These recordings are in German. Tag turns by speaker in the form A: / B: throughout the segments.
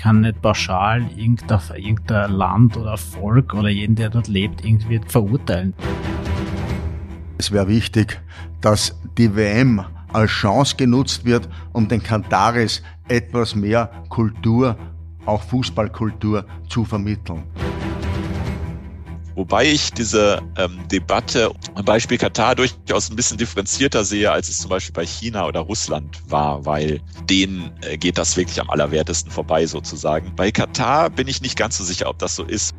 A: kann nicht pauschal irgendein, Land oder Volk oder jeden, der dort lebt, irgendwie verurteilen.
B: Es wäre wichtig, dass die WM als Chance genutzt wird, um den Kantaris etwas mehr Kultur, auch Fußballkultur zu vermitteln.
C: Wobei ich diese ähm, Debatte am Beispiel Katar durchaus ein bisschen differenzierter sehe, als es zum Beispiel bei China oder Russland war, weil denen äh, geht das wirklich am allerwertesten vorbei sozusagen. Bei Katar bin ich nicht ganz so sicher, ob das so ist.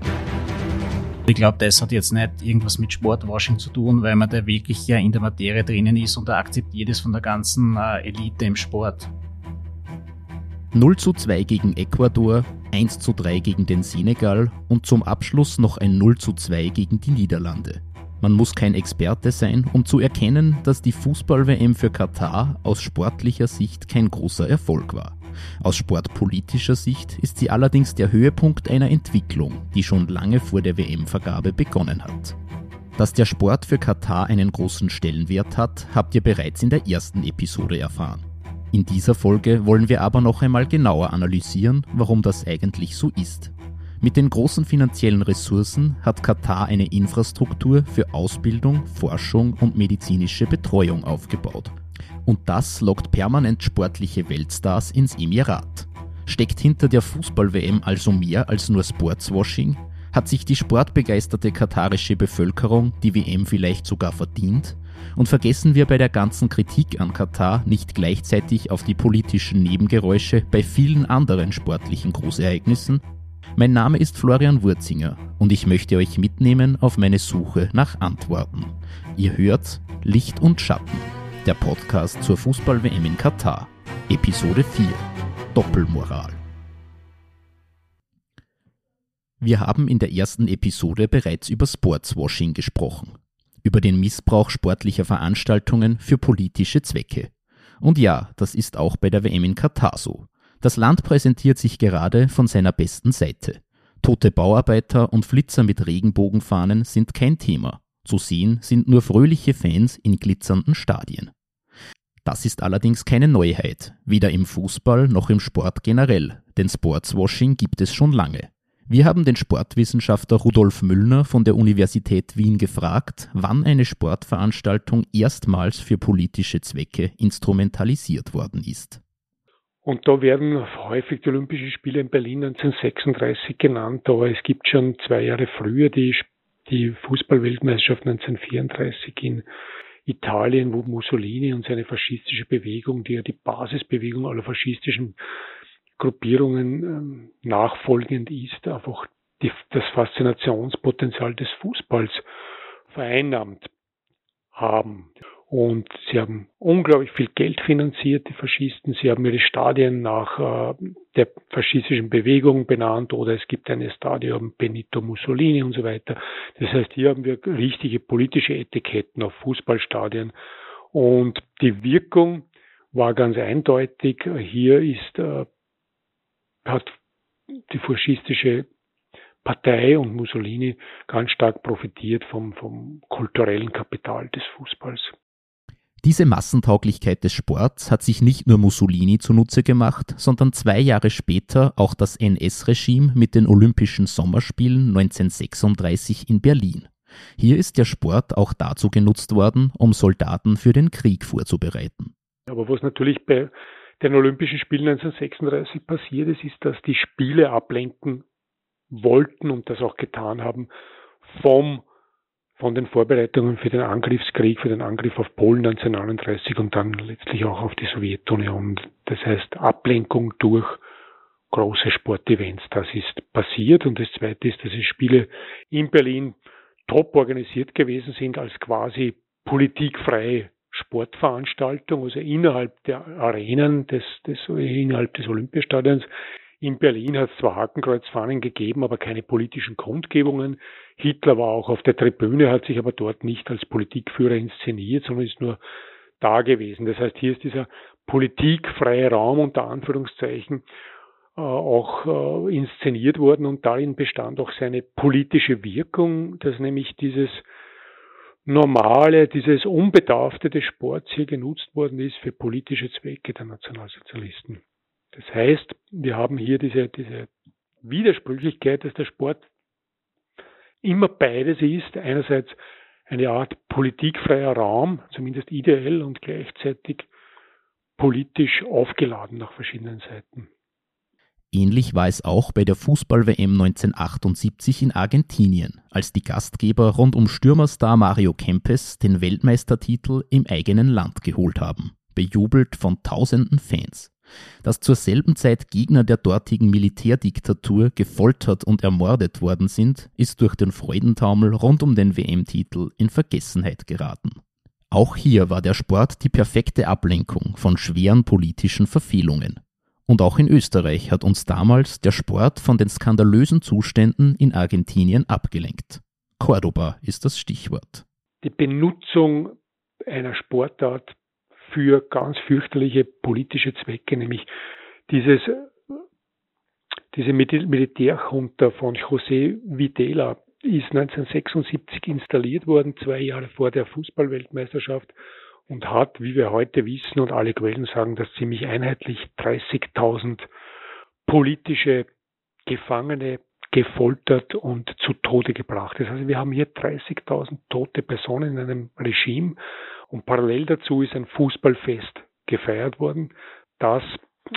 A: Ich glaube, das hat jetzt nicht irgendwas mit Sportwashing zu tun, weil man da wirklich ja in der Materie drinnen ist und da akzeptiert es von der ganzen äh, Elite im Sport.
D: 0 zu 2 gegen Ecuador, 1 zu 3 gegen den Senegal und zum Abschluss noch ein 0 zu 2 gegen die Niederlande. Man muss kein Experte sein, um zu erkennen, dass die Fußball-WM für Katar aus sportlicher Sicht kein großer Erfolg war. Aus sportpolitischer Sicht ist sie allerdings der Höhepunkt einer Entwicklung, die schon lange vor der WM-Vergabe begonnen hat. Dass der Sport für Katar einen großen Stellenwert hat, habt ihr bereits in der ersten Episode erfahren. In dieser Folge wollen wir aber noch einmal genauer analysieren, warum das eigentlich so ist. Mit den großen finanziellen Ressourcen hat Katar eine Infrastruktur für Ausbildung, Forschung und medizinische Betreuung aufgebaut. Und das lockt permanent sportliche Weltstars ins Emirat. Steckt hinter der Fußball-WM also mehr als nur Sportswashing? Hat sich die sportbegeisterte katarische Bevölkerung die WM vielleicht sogar verdient? Und vergessen wir bei der ganzen Kritik an Katar nicht gleichzeitig auf die politischen Nebengeräusche bei vielen anderen sportlichen Großereignissen? Mein Name ist Florian Wurzinger und ich möchte euch mitnehmen auf meine Suche nach Antworten. Ihr hört Licht und Schatten, der Podcast zur Fußball-WM in Katar, Episode 4, Doppelmoral. Wir haben in der ersten Episode bereits über Sportswashing gesprochen über den Missbrauch sportlicher Veranstaltungen für politische Zwecke. Und ja, das ist auch bei der WM in Katar so. Das Land präsentiert sich gerade von seiner besten Seite. Tote Bauarbeiter und Flitzer mit Regenbogenfahnen sind kein Thema. Zu sehen sind nur fröhliche Fans in glitzernden Stadien. Das ist allerdings keine Neuheit, weder im Fußball noch im Sport generell, denn Sportswashing gibt es schon lange. Wir haben den Sportwissenschaftler Rudolf Müllner von der Universität Wien gefragt, wann eine Sportveranstaltung erstmals für politische Zwecke instrumentalisiert worden ist.
E: Und da werden häufig die Olympischen Spiele in Berlin 1936 genannt, aber es gibt schon zwei Jahre früher die, die Fußballweltmeisterschaft 1934 in Italien, wo Mussolini und seine faschistische Bewegung, die ja die Basisbewegung aller faschistischen Gruppierungen ähm, nachfolgend ist, einfach die, das Faszinationspotenzial des Fußballs vereinnahmt haben. Und sie haben unglaublich viel Geld finanziert, die Faschisten. Sie haben ihre Stadien nach äh, der faschistischen Bewegung benannt oder es gibt eine Stadion Benito Mussolini und so weiter. Das heißt, hier haben wir richtige politische Etiketten auf Fußballstadien. Und die Wirkung war ganz eindeutig. Hier ist äh, hat die faschistische Partei und Mussolini ganz stark profitiert vom, vom kulturellen Kapital des Fußballs.
D: Diese Massentauglichkeit des Sports hat sich nicht nur Mussolini zunutze gemacht, sondern zwei Jahre später auch das NS-Regime mit den Olympischen Sommerspielen 1936 in Berlin. Hier ist der Sport auch dazu genutzt worden, um Soldaten für den Krieg vorzubereiten.
E: Aber was natürlich bei den Olympischen Spielen 1936 passiert ist, ist, dass die Spiele ablenken wollten und das auch getan haben vom von den Vorbereitungen für den Angriffskrieg, für den Angriff auf Polen 1939 und dann letztlich auch auf die Sowjetunion. Das heißt Ablenkung durch große Sportevents. Das ist passiert. Und das Zweite ist, dass die Spiele in Berlin top organisiert gewesen sind als quasi politikfreie Sportveranstaltung, also innerhalb der Arenen des, des innerhalb des Olympiastadions. In Berlin hat es zwar Hakenkreuzfahnen gegeben, aber keine politischen Kundgebungen. Hitler war auch auf der Tribüne, hat sich aber dort nicht als Politikführer inszeniert, sondern ist nur da gewesen. Das heißt, hier ist dieser politikfreie Raum unter Anführungszeichen äh, auch äh, inszeniert worden und darin bestand auch seine politische Wirkung, dass nämlich dieses normale, dieses Unbedarfte des Sports hier genutzt worden ist für politische Zwecke der Nationalsozialisten. Das heißt, wir haben hier diese, diese Widersprüchlichkeit, dass der Sport immer beides ist. Einerseits eine Art politikfreier Raum, zumindest ideell und gleichzeitig politisch aufgeladen nach verschiedenen Seiten.
D: Ähnlich war es auch bei der Fußball-WM 1978 in Argentinien, als die Gastgeber rund um Stürmerstar Mario Kempes den Weltmeistertitel im eigenen Land geholt haben, bejubelt von tausenden Fans. Dass zur selben Zeit Gegner der dortigen Militärdiktatur gefoltert und ermordet worden sind, ist durch den Freudentaumel rund um den WM-Titel in Vergessenheit geraten. Auch hier war der Sport die perfekte Ablenkung von schweren politischen Verfehlungen. Und auch in Österreich hat uns damals der Sport von den skandalösen Zuständen in Argentinien abgelenkt. Cordoba ist das Stichwort.
E: Die Benutzung einer Sportart für ganz fürchterliche politische Zwecke, nämlich dieses, diese Militärjunta von José Videla ist 1976 installiert worden, zwei Jahre vor der Fußballweltmeisterschaft und hat, wie wir heute wissen und alle Quellen sagen, das ziemlich einheitlich 30.000 politische Gefangene gefoltert und zu Tode gebracht. Das heißt, wir haben hier 30.000 tote Personen in einem Regime und parallel dazu ist ein Fußballfest gefeiert worden, das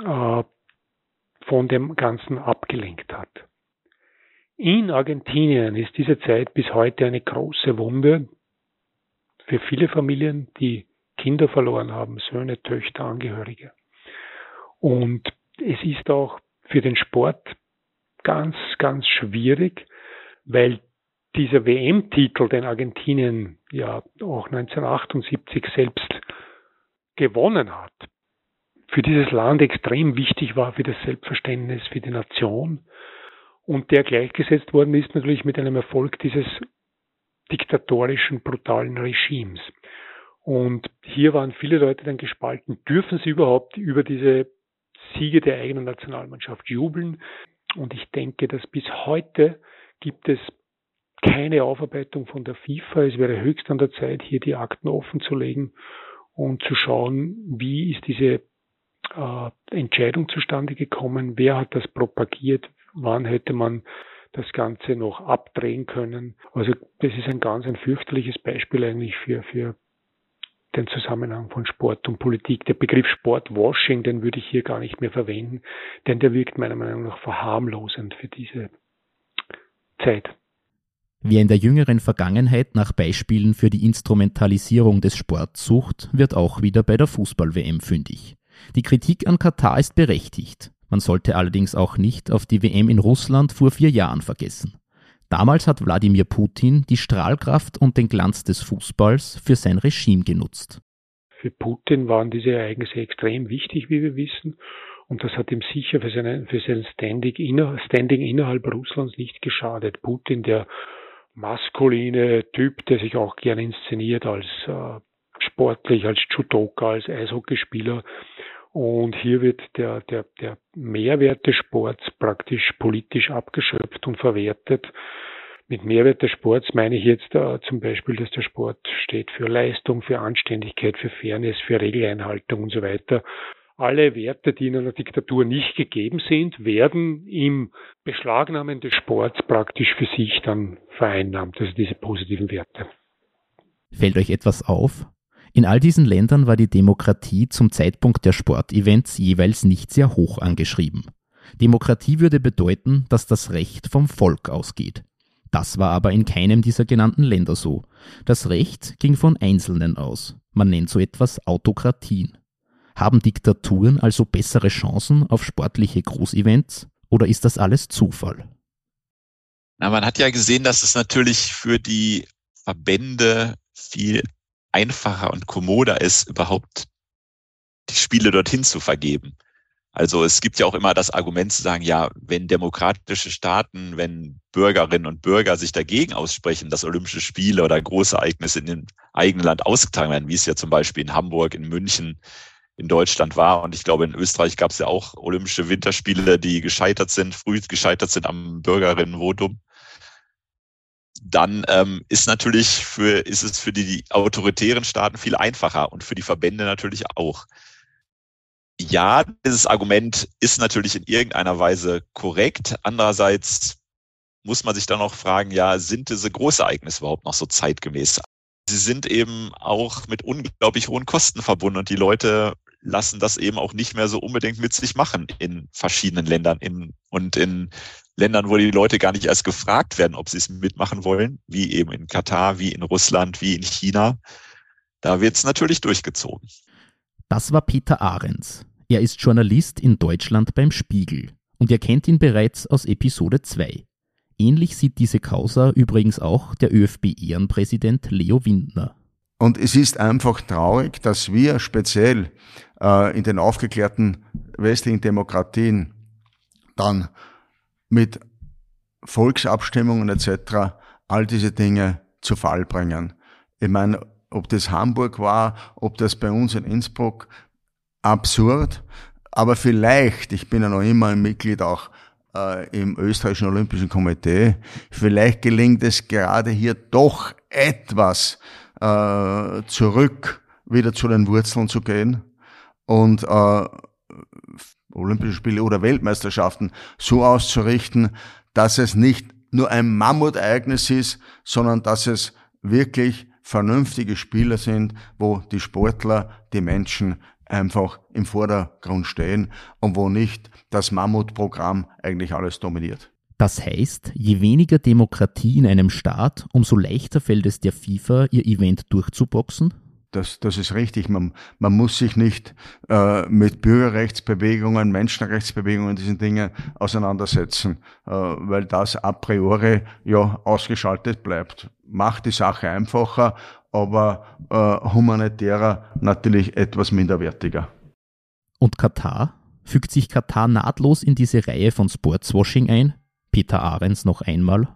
E: äh, von dem Ganzen abgelenkt hat. In Argentinien ist diese Zeit bis heute eine große Wunde für viele Familien, die Kinder verloren haben, Söhne, Töchter, Angehörige. Und es ist auch für den Sport ganz, ganz schwierig, weil dieser WM-Titel, den Argentinien ja auch 1978 selbst gewonnen hat, für dieses Land extrem wichtig war, für das Selbstverständnis, für die Nation und der gleichgesetzt worden ist natürlich mit einem Erfolg dieses diktatorischen, brutalen Regimes. Und hier waren viele Leute dann gespalten. Dürfen sie überhaupt über diese Siege der eigenen Nationalmannschaft jubeln? Und ich denke, dass bis heute gibt es keine Aufarbeitung von der FIFA. Es wäre höchst an der Zeit, hier die Akten offen zu legen und zu schauen, wie ist diese äh, Entscheidung zustande gekommen, wer hat das propagiert, wann hätte man das Ganze noch abdrehen können. Also das ist ein ganz ein fürchterliches Beispiel eigentlich für, für den Zusammenhang von Sport und Politik. Der Begriff Sportwashing, den würde ich hier gar nicht mehr verwenden, denn der wirkt meiner Meinung nach verharmlosend für diese Zeit.
D: Wer in der jüngeren Vergangenheit nach Beispielen für die Instrumentalisierung des Sports sucht, wird auch wieder bei der Fußball-WM fündig. Die Kritik an Katar ist berechtigt. Man sollte allerdings auch nicht auf die WM in Russland vor vier Jahren vergessen. Damals hat Wladimir Putin die Strahlkraft und den Glanz des Fußballs für sein Regime genutzt.
E: Für Putin waren diese Ereignisse extrem wichtig, wie wir wissen. Und das hat ihm sicher für, seine, für sein Standing, inner, Standing innerhalb Russlands nicht geschadet. Putin, der maskuline Typ, der sich auch gerne inszeniert als äh, sportlich, als Judoka, als Eishockeyspieler, und hier wird der, der, der Mehrwert des Sports praktisch politisch abgeschöpft und verwertet. Mit Mehrwert des Sports meine ich jetzt äh, zum Beispiel, dass der Sport steht für Leistung, für Anständigkeit, für Fairness, für Regeleinhaltung und so weiter. Alle Werte, die in einer Diktatur nicht gegeben sind, werden im Beschlagnahmen des Sports praktisch für sich dann vereinnahmt, also diese positiven Werte.
D: Fällt euch etwas auf? In all diesen Ländern war die Demokratie zum Zeitpunkt der Sportevents jeweils nicht sehr hoch angeschrieben. Demokratie würde bedeuten, dass das Recht vom Volk ausgeht. Das war aber in keinem dieser genannten Länder so. Das Recht ging von Einzelnen aus. Man nennt so etwas Autokratien. Haben Diktaturen also bessere Chancen auf sportliche Großevents oder ist das alles Zufall?
C: Na, man hat ja gesehen, dass es natürlich für die Verbände viel einfacher und kommoder ist, überhaupt die Spiele dorthin zu vergeben. Also es gibt ja auch immer das Argument zu sagen, ja, wenn demokratische Staaten, wenn Bürgerinnen und Bürger sich dagegen aussprechen, dass Olympische Spiele oder große Ereignisse in dem eigenen Land ausgetragen werden, wie es ja zum Beispiel in Hamburg, in München, in Deutschland war. Und ich glaube, in Österreich gab es ja auch Olympische Winterspiele, die gescheitert sind, früh gescheitert sind am Bürgerinnenvotum dann ähm, ist natürlich für, ist es für die, die autoritären Staaten viel einfacher und für die Verbände natürlich auch. ja, dieses Argument ist natürlich in irgendeiner Weise korrekt. Andererseits muss man sich dann auch fragen, ja, sind diese Großereignisse überhaupt noch so zeitgemäß? Sie sind eben auch mit unglaublich hohen Kosten verbunden und die Leute lassen das eben auch nicht mehr so unbedingt mit sich machen in verschiedenen Ländern in, und in Ländern, wo die Leute gar nicht erst gefragt werden, ob sie es mitmachen wollen, wie eben in Katar, wie in Russland, wie in China. Da wird es natürlich durchgezogen.
D: Das war Peter Ahrens. Er ist Journalist in Deutschland beim Spiegel und ihr kennt ihn bereits aus Episode 2. Ähnlich sieht diese Causa übrigens auch der ÖFB-Ehrenpräsident Leo Windner.
B: Und es ist einfach traurig, dass wir speziell äh, in den aufgeklärten westlichen Demokratien dann mit Volksabstimmungen etc. all diese Dinge zu Fall bringen. Ich meine, ob das Hamburg war, ob das bei uns in Innsbruck, absurd. Aber vielleicht, ich bin ja noch immer ein Mitglied auch äh, im österreichischen Olympischen Komitee, vielleicht gelingt es gerade hier doch etwas äh, zurück wieder zu den Wurzeln zu gehen und äh, Olympische Spiele oder Weltmeisterschaften so auszurichten, dass es nicht nur ein Mammutereignis ist, sondern dass es wirklich vernünftige Spieler sind, wo die Sportler, die Menschen einfach im Vordergrund stehen und wo nicht das Mammutprogramm eigentlich alles dominiert.
D: Das heißt, je weniger Demokratie in einem Staat, umso leichter fällt es der FIFA, ihr Event durchzuboxen?
B: Das, das ist richtig. Man, man muss sich nicht äh, mit Bürgerrechtsbewegungen, Menschenrechtsbewegungen, diesen Dingen auseinandersetzen, äh, weil das a priori ja ausgeschaltet bleibt. Macht die Sache einfacher, aber äh, humanitärer natürlich etwas minderwertiger.
D: Und Katar? Fügt sich Katar nahtlos in diese Reihe von Sportswashing ein? Peter Ahrens noch einmal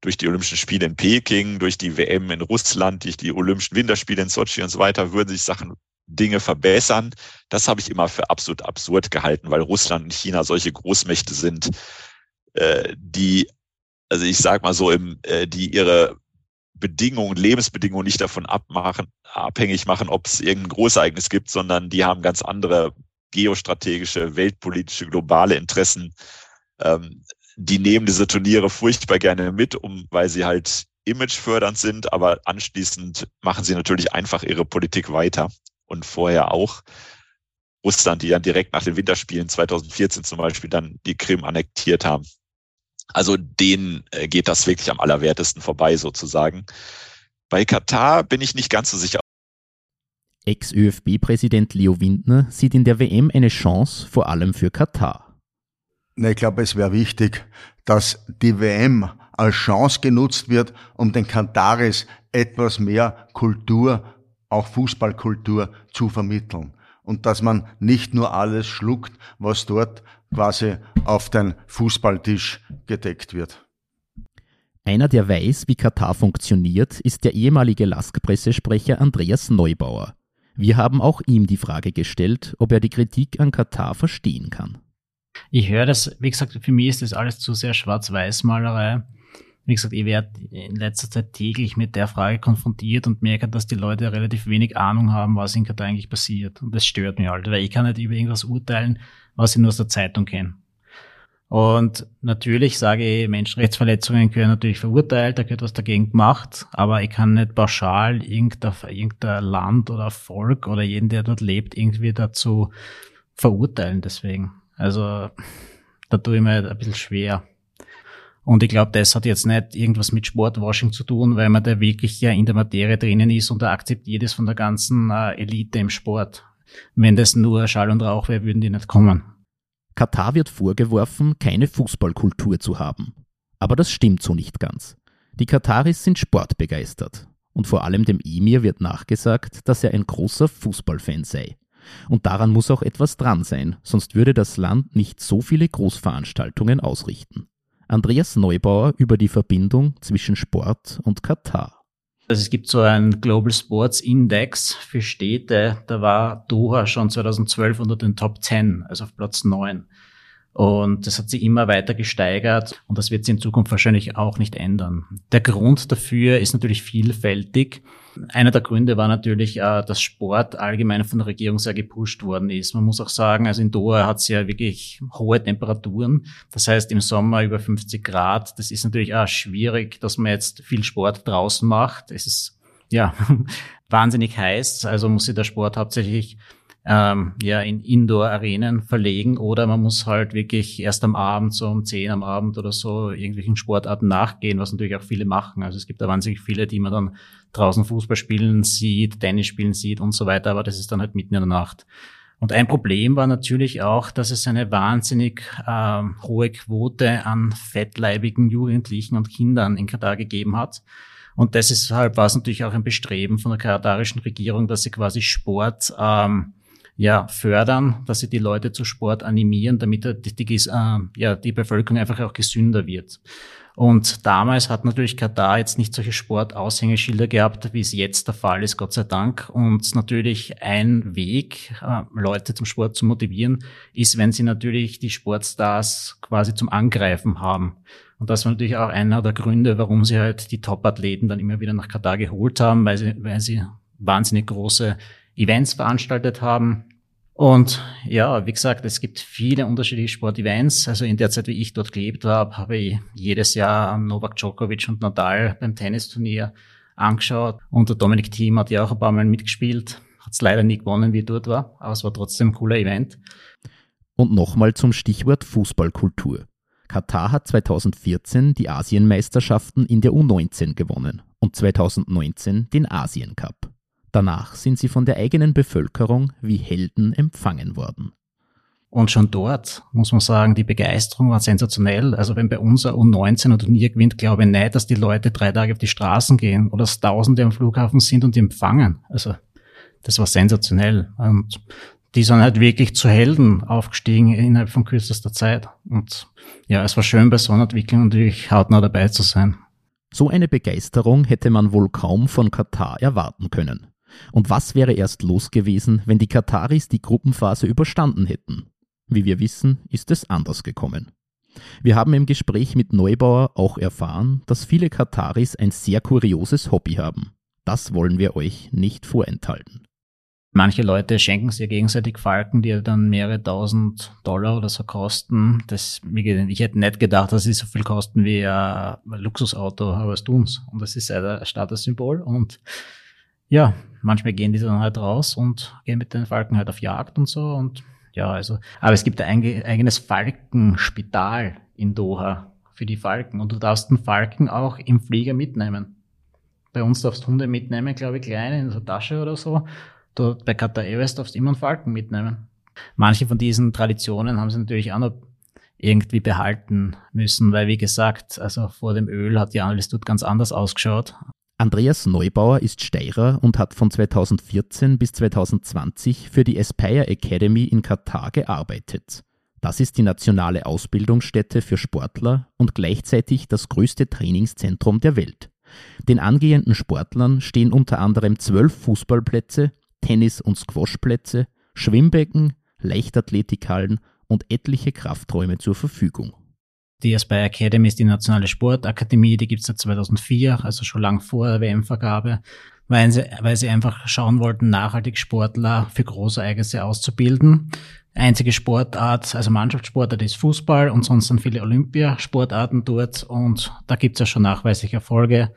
C: durch die Olympischen Spiele in Peking, durch die WM in Russland, durch die Olympischen Winterspiele in Sochi und so weiter, würden sich Sachen, Dinge verbessern. Das habe ich immer für absolut absurd gehalten, weil Russland und China solche Großmächte sind, äh, die, also ich sag mal so, im, äh, die ihre Bedingungen, Lebensbedingungen nicht davon abmachen, abhängig machen, ob es irgendein Großereignis gibt, sondern die haben ganz andere geostrategische, weltpolitische, globale Interessen. Ähm, die nehmen diese Turniere furchtbar gerne mit, um, weil sie halt imagefördernd sind, aber anschließend machen sie natürlich einfach ihre Politik weiter und vorher auch. Russland, die dann direkt nach den Winterspielen 2014 zum Beispiel dann die Krim annektiert haben. Also denen äh, geht das wirklich am allerwertesten vorbei sozusagen. Bei Katar bin ich nicht ganz so sicher.
D: Ex-ÖFB-Präsident Leo Windner sieht in der WM eine Chance, vor allem für Katar.
B: Ich glaube, es wäre wichtig, dass die WM als Chance genutzt wird, um den Kataris etwas mehr Kultur, auch Fußballkultur zu vermitteln. Und dass man nicht nur alles schluckt, was dort quasi auf den Fußballtisch gedeckt wird.
D: Einer, der weiß, wie Katar funktioniert, ist der ehemalige Lask-Pressesprecher Andreas Neubauer. Wir haben auch ihm die Frage gestellt, ob er die Kritik an Katar verstehen kann.
A: Ich höre das, wie gesagt, für mich ist das alles zu sehr Schwarz-Weiß-Malerei. Wie gesagt, ich werde in letzter Zeit täglich mit der Frage konfrontiert und merke, dass die Leute relativ wenig Ahnung haben, was in Katar eigentlich passiert. Und das stört mich halt, weil ich kann nicht über irgendwas urteilen, was ich nur aus der Zeitung kenne. Und natürlich sage ich, Menschenrechtsverletzungen gehören natürlich verurteilt, da gehört was dagegen gemacht, aber ich kann nicht pauschal irgendein, irgendein Land oder Volk oder jeden, der dort lebt, irgendwie dazu verurteilen deswegen. Also da tue ich mir halt ein bisschen schwer. Und ich glaube, das hat jetzt nicht irgendwas mit Sportwashing zu tun, weil man da wirklich ja in der Materie drinnen ist und da akzeptiert es von der ganzen äh, Elite im Sport. Wenn das nur Schall und Rauch wäre, würden die nicht kommen.
D: Katar wird vorgeworfen, keine Fußballkultur zu haben. Aber das stimmt so nicht ganz. Die Kataris sind sportbegeistert. Und vor allem dem Emir wird nachgesagt, dass er ein großer Fußballfan sei. Und daran muss auch etwas dran sein, sonst würde das Land nicht so viele Großveranstaltungen ausrichten. Andreas Neubauer über die Verbindung zwischen Sport und Katar.
A: Also es gibt so einen Global Sports Index für Städte, da war Doha schon 2012 unter den Top 10, also auf Platz 9. Und das hat sich immer weiter gesteigert und das wird sich in Zukunft wahrscheinlich auch nicht ändern. Der Grund dafür ist natürlich vielfältig. Einer der Gründe war natürlich, äh, dass Sport allgemein von der Regierung sehr gepusht worden ist. Man muss auch sagen, also in Doha hat es ja wirklich hohe Temperaturen. Das heißt, im Sommer über 50 Grad. Das ist natürlich auch schwierig, dass man jetzt viel Sport draußen macht. Es ist ja wahnsinnig heiß. Also muss sich der Sport hauptsächlich ähm, ja in Indoor-Arenen verlegen oder man muss halt wirklich erst am Abend, so um 10 am Abend oder so, irgendwelchen Sportarten nachgehen, was natürlich auch viele machen. Also es gibt da wahnsinnig viele, die man dann draußen Fußball spielen sieht, Tennis spielen sieht und so weiter, aber das ist dann halt mitten in der Nacht. Und ein Problem war natürlich auch, dass es eine wahnsinnig äh, hohe Quote an fettleibigen Jugendlichen und Kindern in Katar gegeben hat. Und deshalb war es natürlich auch ein Bestreben von der katarischen Regierung, dass sie quasi Sport ähm, ja, fördern, dass sie die Leute zu Sport animieren, damit die, die, äh, ja, die Bevölkerung einfach auch gesünder wird. Und damals hat natürlich Katar jetzt nicht solche Sportaushängeschilder gehabt, wie es jetzt der Fall ist, Gott sei Dank. Und natürlich ein Weg, äh, Leute zum Sport zu motivieren, ist, wenn sie natürlich die Sportstars quasi zum Angreifen haben. Und das war natürlich auch einer der Gründe, warum sie halt die Top-Athleten dann immer wieder nach Katar geholt haben, weil sie, weil sie wahnsinnig große Events veranstaltet haben. Und ja, wie gesagt, es gibt viele unterschiedliche Sportevents. Also in der Zeit, wie ich dort gelebt habe, habe ich jedes Jahr Novak Djokovic und Nadal beim Tennisturnier angeschaut. Und der Dominik Thiem hat ja auch ein paar Mal mitgespielt. Hat es leider nie gewonnen, wie ich dort war, aber es war trotzdem ein cooler Event.
D: Und nochmal zum Stichwort Fußballkultur. Katar hat 2014 die Asienmeisterschaften in der U19 gewonnen und 2019 den Asien Cup. Danach sind sie von der eigenen Bevölkerung wie Helden empfangen worden.
A: Und schon dort muss man sagen, die Begeisterung war sensationell. Also wenn bei uns ein U19 ein Turnier gewinnt, glaube ich nicht, dass die Leute drei Tage auf die Straßen gehen oder dass Tausende am Flughafen sind und die empfangen. Also das war sensationell. Und die sind halt wirklich zu Helden aufgestiegen innerhalb von kürzester Zeit. Und ja, es war schön bei so einer Entwicklung natürlich hautnah dabei zu sein.
D: So eine Begeisterung hätte man wohl kaum von Katar erwarten können. Und was wäre erst los gewesen, wenn die Kataris die Gruppenphase überstanden hätten? Wie wir wissen, ist es anders gekommen. Wir haben im Gespräch mit Neubauer auch erfahren, dass viele Kataris ein sehr kurioses Hobby haben. Das wollen wir euch nicht vorenthalten.
A: Manche Leute schenken sich gegenseitig Falken, die dann mehrere tausend Dollar oder so kosten. Das, ich hätte nicht gedacht, dass sie so viel kosten wie ein Luxusauto, aber es tun's. Und das ist ein Statussymbol. Und ja, manchmal gehen die dann halt raus und gehen mit den Falken halt auf Jagd und so und ja, also, aber es gibt ein eigenes Falkenspital in Doha für die Falken und du darfst den Falken auch im Flieger mitnehmen. Bei uns darfst du Hunde mitnehmen, glaube ich, kleine in der Tasche oder so. Dort bei Qatar Airways darfst du immer einen Falken mitnehmen. Manche von diesen Traditionen haben sie natürlich auch noch irgendwie behalten müssen, weil wie gesagt, also vor dem Öl hat ja alles dort ganz anders ausgeschaut.
D: Andreas Neubauer ist Steirer und hat von 2014 bis 2020 für die Aspire Academy in Katar gearbeitet. Das ist die nationale Ausbildungsstätte für Sportler und gleichzeitig das größte Trainingszentrum der Welt. Den angehenden Sportlern stehen unter anderem zwölf Fußballplätze, Tennis- und Squashplätze, Schwimmbecken, Leichtathletikhallen und etliche Krafträume zur Verfügung.
A: Die Aspire Academy ist die nationale Sportakademie, die gibt's seit 2004, also schon lang vor der WM-Vergabe, weil sie, weil sie einfach schauen wollten, nachhaltig Sportler für große Ereignisse auszubilden. Einzige Sportart, also Mannschaftssportart ist Fußball und sonst sind viele Olympiasportarten dort und da gibt's ja schon nachweislich Erfolge.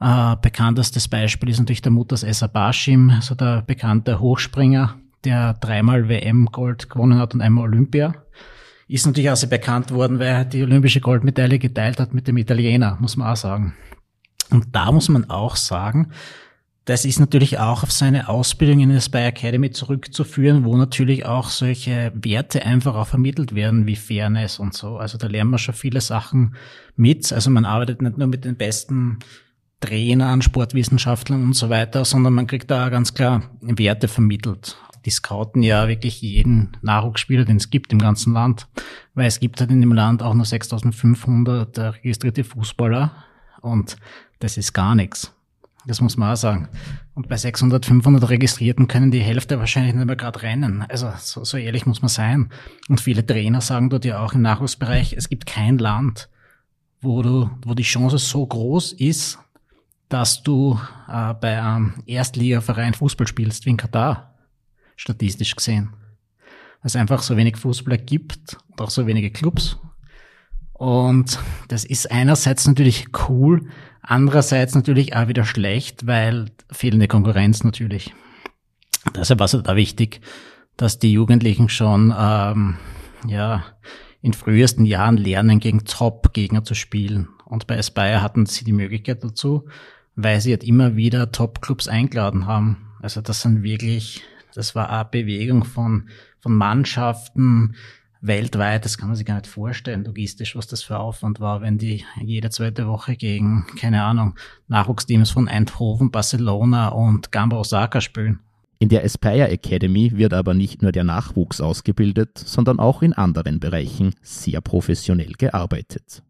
A: Äh, bekanntestes Beispiel ist natürlich der Mutters Essa Bashim, also der bekannte Hochspringer, der dreimal WM-Gold gewonnen hat und einmal Olympia ist natürlich auch sehr bekannt worden, weil er die olympische Goldmedaille geteilt hat mit dem Italiener, muss man auch sagen. Und da muss man auch sagen, das ist natürlich auch auf seine Ausbildung in der Spy Academy zurückzuführen, wo natürlich auch solche Werte einfach auch vermittelt werden, wie Fairness und so. Also da lernen wir schon viele Sachen mit. Also man arbeitet nicht nur mit den besten Trainern, Sportwissenschaftlern und so weiter, sondern man kriegt da ganz klar Werte vermittelt die scouten ja wirklich jeden Nachwuchsspieler, den es gibt im ganzen Land, weil es gibt halt in dem Land auch nur 6500 registrierte Fußballer und das ist gar nichts. Das muss man auch sagen. Und bei 600, 500 Registrierten können die Hälfte wahrscheinlich nicht mehr gerade rennen. Also so, so ehrlich muss man sein. Und viele Trainer sagen dort ja auch im Nachwuchsbereich, es gibt kein Land, wo du, wo die Chance so groß ist, dass du äh, bei einem Erstligaverein Fußball spielst wie in Katar. Statistisch gesehen. Weil es einfach so wenig Fußballer gibt und auch so wenige Clubs. Und das ist einerseits natürlich cool, andererseits natürlich auch wieder schlecht, weil fehlende Konkurrenz natürlich. Deshalb war es da wichtig, dass die Jugendlichen schon ähm, ja in frühesten Jahren lernen, gegen Top-Gegner zu spielen. Und bei Aspire hatten sie die Möglichkeit dazu, weil sie halt immer wieder Top-Clubs eingeladen haben. Also das sind wirklich, das war eine Bewegung von, von Mannschaften, weltweit, das kann man sich gar nicht vorstellen, logistisch, was das für Aufwand war, wenn die jede zweite Woche gegen, keine Ahnung, Nachwuchsteams von Eindhoven, Barcelona und Gamba Osaka spielen.
D: In der Aspire Academy wird aber nicht nur der Nachwuchs ausgebildet, sondern auch in anderen Bereichen sehr professionell gearbeitet.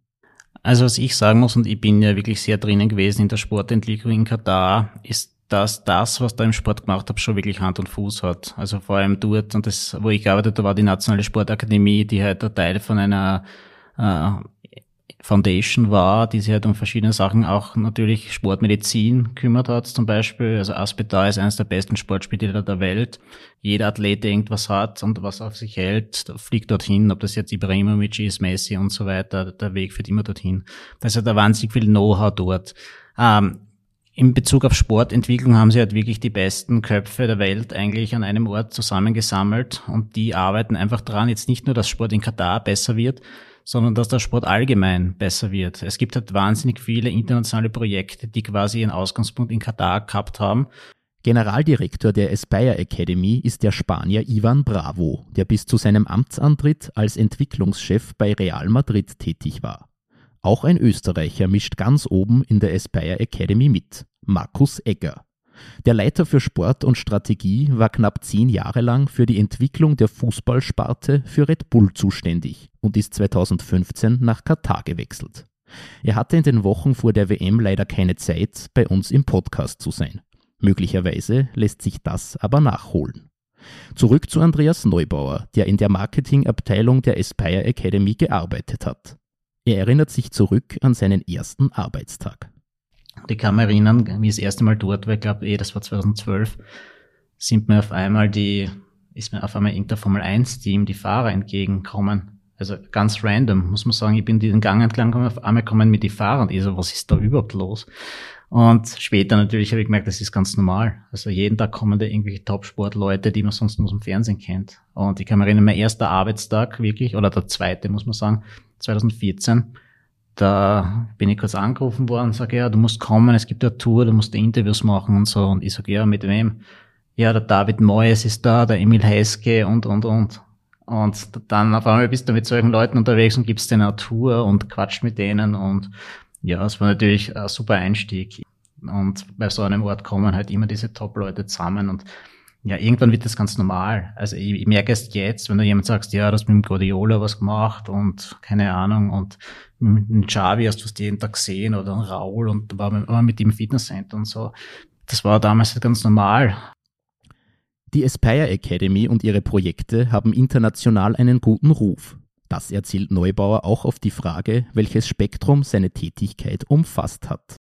A: Also was ich sagen muss, und ich bin ja wirklich sehr drinnen gewesen in der Sportentwicklung in Katar, ist dass das, was da im Sport gemacht habe, schon wirklich Hand und Fuß hat. Also vor allem dort, und das, wo ich gearbeitet habe, war die Nationale Sportakademie, die halt ein Teil von einer äh, Foundation war, die sich halt um verschiedene Sachen auch natürlich Sportmedizin kümmert hat, zum Beispiel. Also Aspetar ist eines der besten Sportspiele der Welt. Jeder Athlet, der irgendwas hat und was auf sich hält, fliegt dorthin, ob das jetzt Ibrahimovic ist, Messi und so weiter. Der Weg führt immer dorthin. Da ist halt wahnsinnig viel Know-how dort. Ähm, in Bezug auf Sportentwicklung haben sie halt wirklich die besten Köpfe der Welt eigentlich an einem Ort zusammengesammelt und die arbeiten einfach dran, jetzt nicht nur, dass Sport in Katar besser wird, sondern dass der Sport allgemein besser wird. Es gibt halt wahnsinnig viele internationale Projekte, die quasi ihren Ausgangspunkt in Katar gehabt haben.
D: Generaldirektor der Aspire Academy ist der Spanier Ivan Bravo, der bis zu seinem Amtsantritt als Entwicklungschef bei Real Madrid tätig war. Auch ein Österreicher mischt ganz oben in der Aspire Academy mit, Markus Egger. Der Leiter für Sport und Strategie war knapp zehn Jahre lang für die Entwicklung der Fußballsparte für Red Bull zuständig und ist 2015 nach Katar gewechselt. Er hatte in den Wochen vor der WM leider keine Zeit, bei uns im Podcast zu sein. Möglicherweise lässt sich das aber nachholen. Zurück zu Andreas Neubauer, der in der Marketingabteilung der Aspire Academy gearbeitet hat. Er erinnert sich zurück an seinen ersten Arbeitstag.
A: Ich kann mich erinnern, wie ich das erste Mal dort war, ich glaube, eh, das war 2012, sind mir auf einmal die, ist mir auf einmal irgendein Formel 1 Team die Fahrer entgegenkommen. Also ganz random, muss man sagen. Ich bin den Gang entlang gekommen, auf einmal kommen mir die Fahrer und ich so, was ist da überhaupt los? Und später natürlich habe ich gemerkt, das ist ganz normal. Also jeden Tag kommen da irgendwelche Top-Sportleute, die man sonst nur aus dem Fernsehen kennt. Und ich kann mich erinnern, mein erster Arbeitstag wirklich, oder der zweite, muss man sagen, 2014, da bin ich kurz angerufen worden und sage, ja, du musst kommen, es gibt ja Tour, du musst Interviews machen und so. Und ich sage, ja, mit wem? Ja, der David Moyes ist da, der Emil Heske und, und, und. Und dann auf einmal bist du mit solchen Leuten unterwegs und gibst denen eine Tour und quatscht mit denen und ja, es war natürlich ein super Einstieg. Und bei so einem Ort kommen halt immer diese Top-Leute zusammen und ja, irgendwann wird das ganz normal. Also ich, ich merke es jetzt, wenn du jemand sagst, ja, du hast mit dem Guardiola was gemacht und keine Ahnung und mit dem Xavi hast du es jeden Tag gesehen oder ein Raul und war mit, war mit ihm im Fitnesscenter und so. Das war damals halt ganz normal.
D: Die Aspire Academy und ihre Projekte haben international einen guten Ruf. Das erzählt Neubauer auch auf die Frage, welches Spektrum seine Tätigkeit umfasst hat.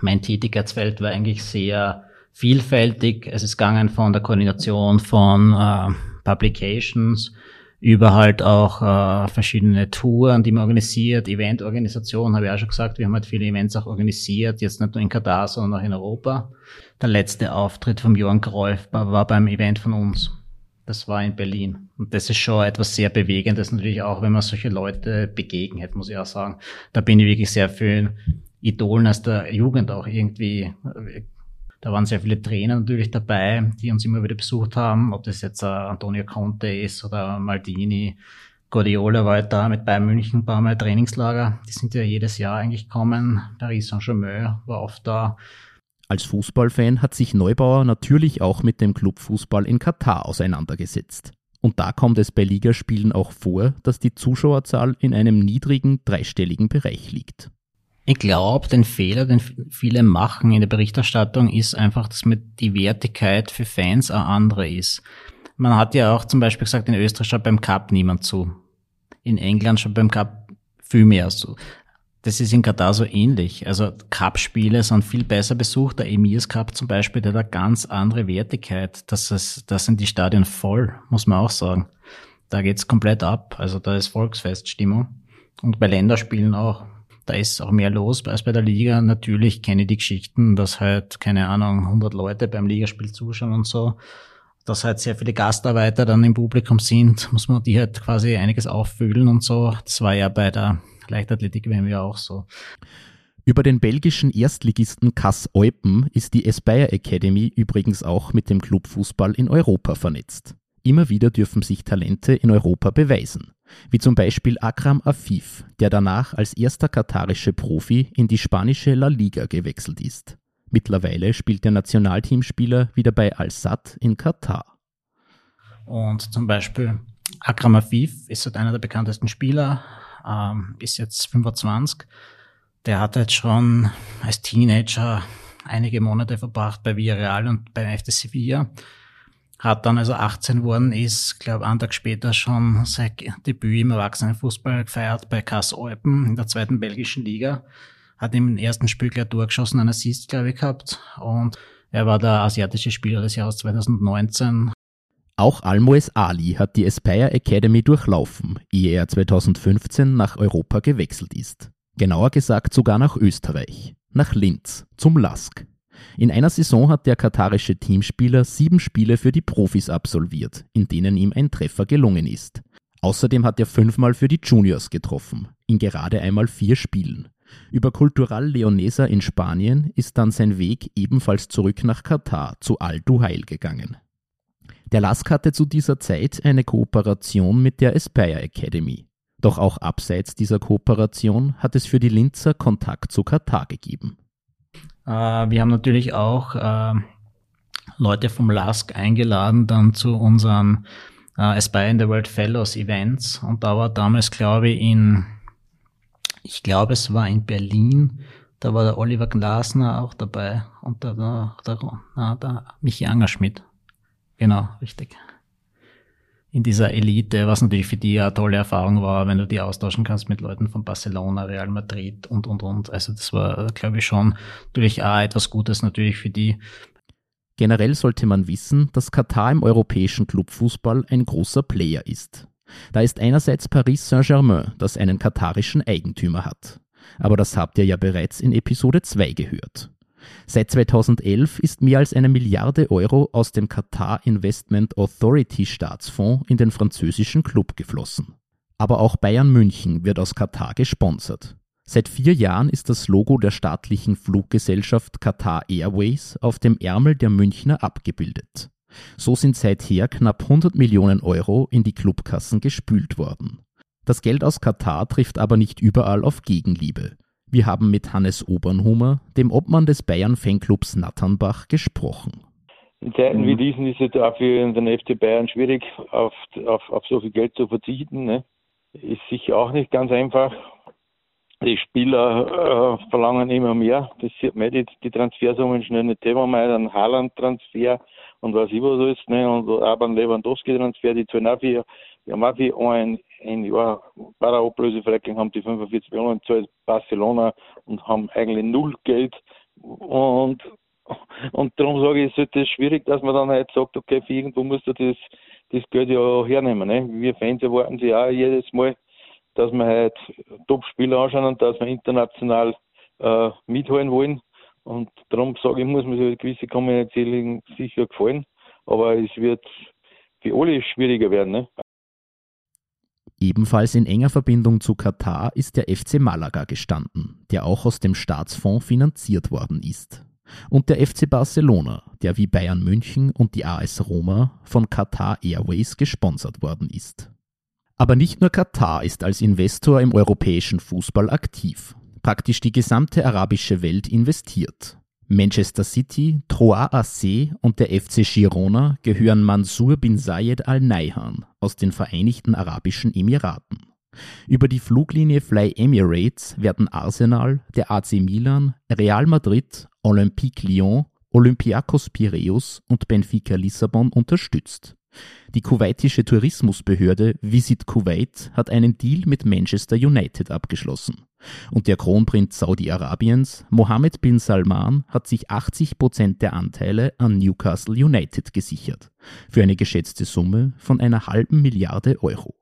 A: Mein Tätigkeitsfeld war eigentlich sehr vielfältig. Es ist gegangen von der Koordination von äh, Publications über halt auch äh, verschiedene Touren, die man organisiert, Eventorganisation, habe ich auch schon gesagt, wir haben halt viele Events auch organisiert, jetzt nicht nur in Katar, sondern auch in Europa. Der letzte Auftritt vom Johann Kreuf war, war beim Event von uns. Das war in Berlin. Und das ist schon etwas sehr Bewegendes natürlich auch, wenn man solche Leute begegnet, muss ich auch sagen. Da bin ich wirklich sehr für Idolen aus der Jugend auch irgendwie da waren sehr viele Trainer natürlich dabei, die uns immer wieder besucht haben, ob das jetzt uh, Antonio Conte ist oder Maldini. Guardiola war halt da mit Bayern München ein paar Mal Trainingslager. Die sind ja jedes Jahr eigentlich gekommen. Paris Saint-Germain war oft da.
D: Als Fußballfan hat sich Neubauer natürlich auch mit dem Clubfußball in Katar auseinandergesetzt. Und da kommt es bei Ligaspielen auch vor, dass die Zuschauerzahl in einem niedrigen dreistelligen Bereich liegt.
A: Ich glaube, den Fehler, den viele machen in der Berichterstattung, ist einfach, dass mit die Wertigkeit für Fans eine andere ist. Man hat ja auch zum Beispiel gesagt, in Österreich schaut beim Cup niemand zu. In England schaut beim Cup viel mehr zu. Das ist in Katar so ähnlich. Also Cup-Spiele sind viel besser besucht. Der Emirs Cup zum Beispiel, der hat eine ganz andere Wertigkeit. Das, ist, das sind die Stadien voll, muss man auch sagen. Da geht's komplett ab. Also da ist Volksfeststimmung. Und bei Länderspielen auch da ist auch mehr los als bei der Liga. Natürlich kenne ich die Geschichten, dass halt, keine Ahnung, 100 Leute beim Ligaspiel zuschauen und so. Dass halt sehr viele Gastarbeiter dann im Publikum sind, muss man die halt quasi einiges auffüllen und so. Das war ja bei der Leichtathletik wenn wir auch so.
D: Über den belgischen Erstligisten Kass Eupen ist die Aspire Academy übrigens auch mit dem Clubfußball in Europa vernetzt. Immer wieder dürfen sich Talente in Europa beweisen, wie zum Beispiel Akram Afif, der danach als erster katarische Profi in die spanische La Liga gewechselt ist. Mittlerweile spielt der Nationalteamspieler wieder bei Al-Sad in Katar.
A: Und zum Beispiel Akram Afif ist halt einer der bekanntesten Spieler, ähm, ist jetzt 25. Der hat jetzt schon als Teenager einige Monate verbracht bei Villarreal und beim FC Sevilla hat dann also 18 worden ist, glaube einen Tag später schon sein Debüt im Erwachsenenfußball gefeiert bei Kass Eupen in der zweiten belgischen Liga. Hat im ersten Spiel gleich durchgeschossen, einen Assist, glaube ich, gehabt. Und er war der asiatische Spieler des Jahres 2019.
D: Auch Almoes Ali hat die Aspire Academy durchlaufen, ehe er 2015 nach Europa gewechselt ist. Genauer gesagt sogar nach Österreich, nach Linz, zum LASK. In einer Saison hat der katarische Teamspieler sieben Spiele für die Profis absolviert, in denen ihm ein Treffer gelungen ist. Außerdem hat er fünfmal für die Juniors getroffen, in gerade einmal vier Spielen. Über Cultural Leonesa in Spanien ist dann sein Weg ebenfalls zurück nach Katar zu Al Duhail gegangen. Der LASK hatte zu dieser Zeit eine Kooperation mit der Aspire Academy. Doch auch abseits dieser Kooperation hat es für die Linzer Kontakt zu Katar gegeben.
A: Äh, wir haben natürlich auch äh, Leute vom LASK eingeladen dann zu unseren äh, Aspire in the World Fellows Events. Und da war damals, glaube ich, in, ich glaube, es war in Berlin, da war der Oliver Glasner auch dabei und der, der, der, der, der Michi Angerschmidt. Genau, richtig in dieser Elite, was natürlich für die eine tolle Erfahrung war, wenn du die austauschen kannst mit Leuten von Barcelona, Real Madrid und, und, und. Also das war, glaube ich, schon natürlich auch etwas Gutes natürlich für die.
D: Generell sollte man wissen, dass Katar im europäischen Clubfußball ein großer Player ist. Da ist einerseits Paris Saint-Germain, das einen katarischen Eigentümer hat. Aber das habt ihr ja bereits in Episode 2 gehört. Seit 2011 ist mehr als eine Milliarde Euro aus dem Qatar Investment Authority Staatsfonds in den französischen Club geflossen. Aber auch Bayern München wird aus Katar gesponsert. Seit vier Jahren ist das Logo der staatlichen Fluggesellschaft Qatar Airways auf dem Ärmel der Münchner abgebildet. So sind seither knapp 100 Millionen Euro in die Clubkassen gespült worden. Das Geld aus Katar trifft aber nicht überall auf Gegenliebe. Wir haben mit Hannes Obernhumer, dem Obmann des Bayern-Fanclubs Natternbach, gesprochen.
F: In Zeiten wie diesen ist es auch für den FC Bayern schwierig, auf, auf, auf so viel Geld zu verzichten. Ne? Ist sicher auch nicht ganz einfach. Die Spieler äh, verlangen immer mehr. Das sieht man die, die Transfersummen schnell nicht. Thema mal einen Haaland-Transfer und was ich was ist, ne? und auch beim Lewandowski-Transfer, die auch für, wir haben auch für ein, ein Jahr Para-Ablöseverrechnung haben die 45 Millionen zahlt Barcelona und haben eigentlich null Geld und und darum sage ich, es ist schwierig, dass man dann halt sagt, okay, für irgendwo musst du das, das Geld ja hernehmen. Ne? Wir Fans erwarten sich auch jedes Mal, dass wir halt Top-Spieler anschauen und dass wir international äh, mithalten wollen. Und darum sage ich, muss mir so gewisse Kombinationen sicher gefallen. Aber es wird für alle schwieriger werden. Ne?
D: Ebenfalls in enger Verbindung zu Katar ist der FC Malaga gestanden, der auch aus dem Staatsfonds finanziert worden ist. Und der FC Barcelona, der wie Bayern München und die AS Roma von Qatar Airways gesponsert worden ist. Aber nicht nur Katar ist als Investor im europäischen Fußball aktiv. Praktisch die gesamte arabische Welt investiert. Manchester City, Troyes AC und der FC Girona gehören Mansour bin Zayed Al Nahyan aus den Vereinigten Arabischen Emiraten. Über die Fluglinie Fly Emirates werden Arsenal, der AC Milan, Real Madrid, Olympique Lyon, Olympiakos Piräus und Benfica Lissabon unterstützt. Die kuwaitische Tourismusbehörde Visit Kuwait hat einen Deal mit Manchester United abgeschlossen. Und der Kronprinz Saudi-Arabiens, Mohammed bin Salman, hat sich 80 Prozent der Anteile an Newcastle United gesichert, für eine geschätzte Summe von einer halben Milliarde Euro.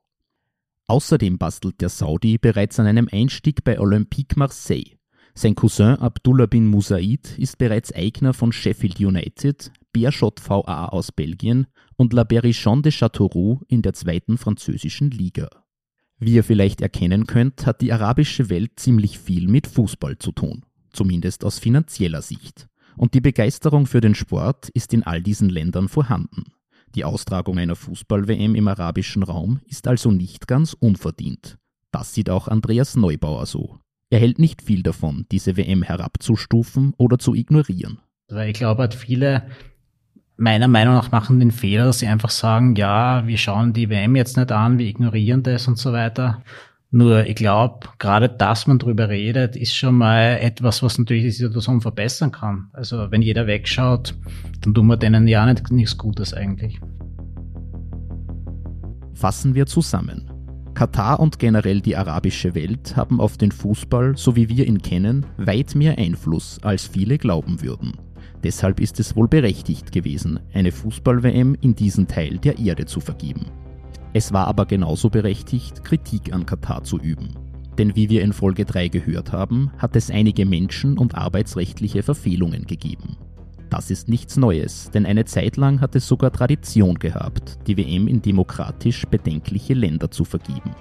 D: Außerdem bastelt der Saudi bereits an einem Einstieg bei Olympique Marseille. Sein Cousin Abdullah bin Musaid ist bereits Eigner von Sheffield United, Beerschot VA aus Belgien und La Berrichon de Châteauroux in der zweiten französischen Liga. Wie ihr vielleicht erkennen könnt, hat die arabische Welt ziemlich viel mit Fußball zu tun, zumindest aus finanzieller Sicht. Und die Begeisterung für den Sport ist in all diesen Ländern vorhanden. Die Austragung einer Fußball-WM im arabischen Raum ist also nicht ganz unverdient. Das sieht auch Andreas Neubauer so. Er hält nicht viel davon, diese WM herabzustufen oder zu ignorieren.
A: Weil ich glaube, halt viele meiner Meinung nach machen den Fehler, dass sie einfach sagen, ja, wir schauen die WM jetzt nicht an, wir ignorieren das und so weiter. Nur ich glaube, gerade dass man drüber redet, ist schon mal etwas, was natürlich die Situation verbessern kann. Also wenn jeder wegschaut, dann tun wir denen ja nicht nichts Gutes eigentlich.
D: Fassen wir zusammen. Katar und generell die arabische Welt haben auf den Fußball, so wie wir ihn kennen, weit mehr Einfluss, als viele glauben würden. Deshalb ist es wohl berechtigt gewesen, eine Fußball-WM in diesen Teil der Erde zu vergeben. Es war aber genauso berechtigt, Kritik an Katar zu üben. Denn wie wir in Folge 3 gehört haben, hat es einige Menschen- und arbeitsrechtliche Verfehlungen gegeben. Das ist nichts Neues, denn eine Zeit lang hat es sogar Tradition gehabt, die WM in demokratisch bedenkliche Länder zu vergeben.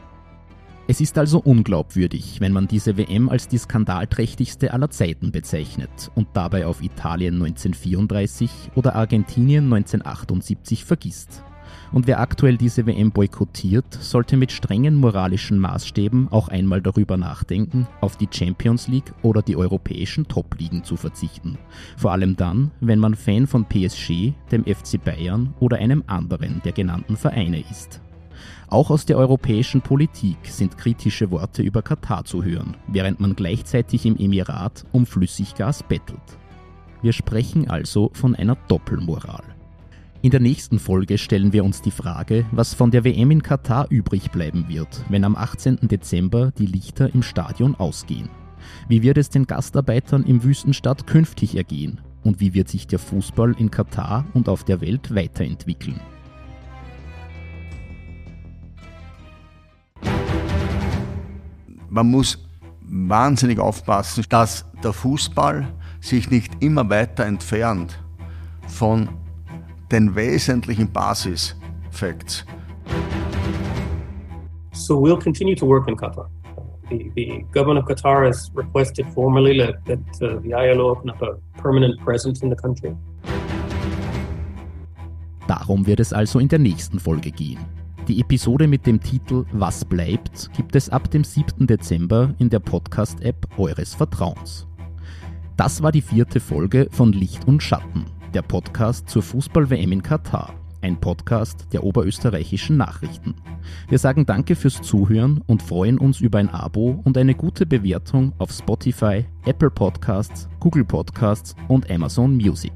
D: Es ist also unglaubwürdig, wenn man diese WM als die skandalträchtigste aller Zeiten bezeichnet und dabei auf Italien 1934 oder Argentinien 1978 vergisst. Und wer aktuell diese WM boykottiert, sollte mit strengen moralischen Maßstäben auch einmal darüber nachdenken, auf die Champions League oder die europäischen Top-Ligen zu verzichten. Vor allem dann, wenn man Fan von PSG, dem FC Bayern oder einem anderen der genannten Vereine ist. Auch aus der europäischen Politik sind kritische Worte über Katar zu hören, während man gleichzeitig im Emirat um Flüssiggas bettelt. Wir sprechen also von einer Doppelmoral. In der nächsten Folge stellen wir uns die Frage, was von der WM in Katar übrig bleiben wird, wenn am 18. Dezember die Lichter im Stadion ausgehen. Wie wird es den Gastarbeitern im Wüstenstadt künftig ergehen? Und wie wird sich der Fußball in Katar und auf der Welt weiterentwickeln?
B: Man muss wahnsinnig aufpassen, dass der Fußball sich nicht immer weiter entfernt von den wesentlichen Basisfacts.
G: So we'll continue to work in Qatar. The, the government of Qatar has requested formally that, that uh, the ILO open up a permanent presence in the country.
D: Darum wird es also in der nächsten Folge gehen. Die Episode mit dem Titel Was bleibt gibt es ab dem 7. Dezember in der Podcast-App eures Vertrauens. Das war die vierte Folge von Licht und Schatten, der Podcast zur Fußball-WM in Katar, ein Podcast der oberösterreichischen Nachrichten. Wir sagen Danke fürs Zuhören und freuen uns über ein Abo und eine gute Bewertung auf Spotify, Apple Podcasts, Google Podcasts und Amazon Music.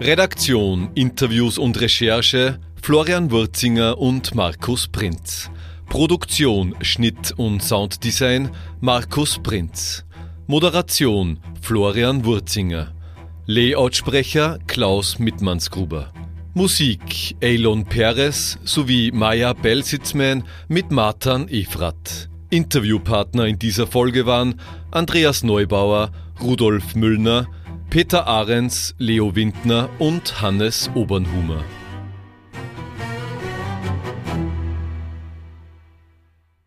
H: Redaktion, Interviews und Recherche Florian Wurzinger und Markus Prinz. Produktion, Schnitt und Sounddesign Markus Prinz. Moderation Florian Wurzinger. Layoutsprecher Klaus Mittmannsgruber. Musik Elon Perez sowie Maya Belsitzman mit Martin Efrat. Interviewpartner in dieser Folge waren Andreas Neubauer, Rudolf Müllner, Peter Ahrens, Leo Windner und Hannes Obernhumer.